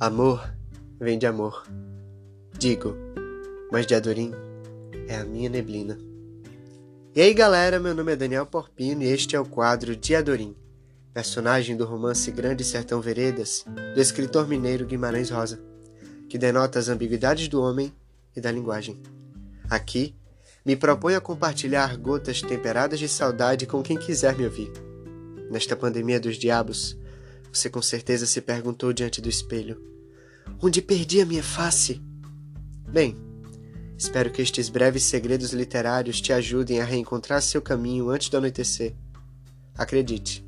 Amor vem de amor. Digo, mas de Adorim é a minha neblina. E aí galera, meu nome é Daniel Porpino e este é o quadro de Adorim, personagem do romance Grande Sertão Veredas, do escritor mineiro Guimarães Rosa, que denota as ambiguidades do homem e da linguagem. Aqui, me proponho a compartilhar gotas temperadas de saudade com quem quiser me ouvir. Nesta pandemia dos diabos, você com certeza se perguntou diante do espelho: Onde perdi a minha face? Bem, espero que estes breves segredos literários te ajudem a reencontrar seu caminho antes do anoitecer. Acredite,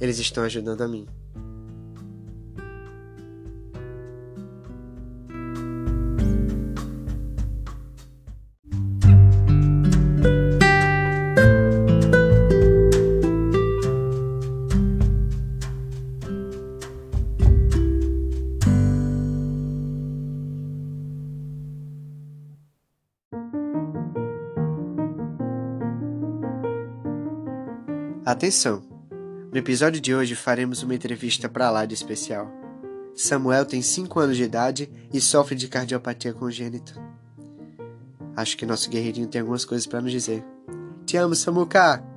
eles estão ajudando a mim. Atenção! No episódio de hoje faremos uma entrevista para lá de especial. Samuel tem 5 anos de idade e sofre de cardiopatia congênita. Acho que nosso guerreirinho tem algumas coisas para nos dizer. Te amo, Samuca!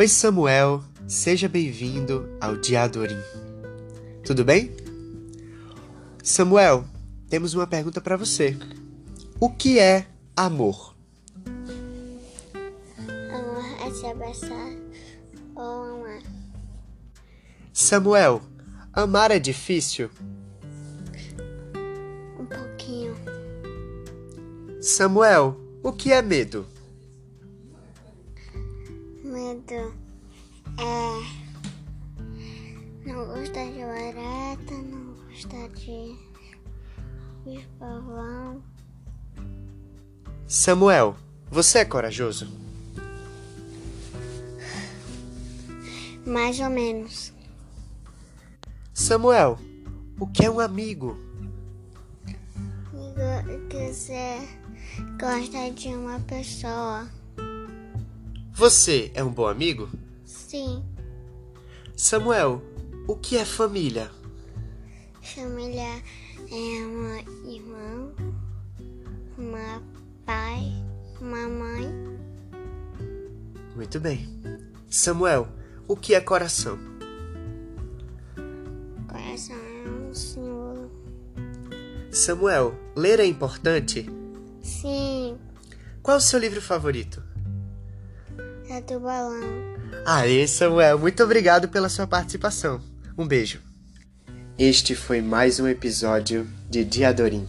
Oi, Samuel, seja bem-vindo ao Diadorim. Tudo bem? Samuel, temos uma pergunta para você. O que é amor? Amor é se abraçar ou amar. Samuel, amar é difícil? Um pouquinho. Samuel, o que é medo? Medo é não gostar de barata, não gostar de bicho pavão. Samuel, você é corajoso? Mais ou menos. Samuel, o que é um amigo? Go- Que você gosta de uma pessoa. Você é um bom amigo? Sim, Samuel, o que é família? família é uma irmã, uma pai, uma mãe. Muito bem. Samuel, o que é coração? Coração é um símbolo. Samuel, ler é importante? Sim, Qual o seu livro favorito? É do balão. Aê, Samuel, muito obrigado pela sua participação. Um beijo. Este foi mais um episódio de Diadorim.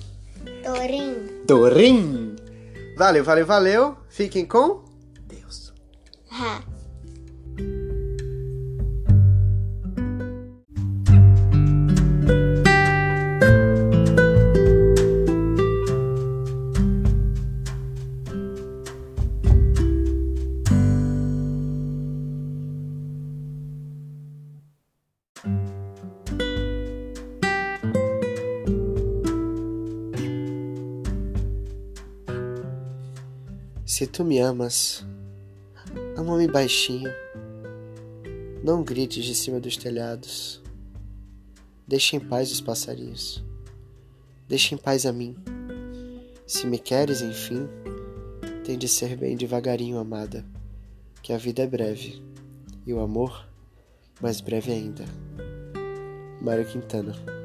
Dorim. Dorim! Valeu, valeu, valeu. Fiquem com Deus. Ha. Se tu me amas, ama-me baixinho. Não grites de cima dos telhados. Deixa em paz os passarinhos. Deixa em paz a mim. Se me queres, enfim, tem de ser bem devagarinho, amada, que a vida é breve e o amor mais breve ainda. Mário Quintana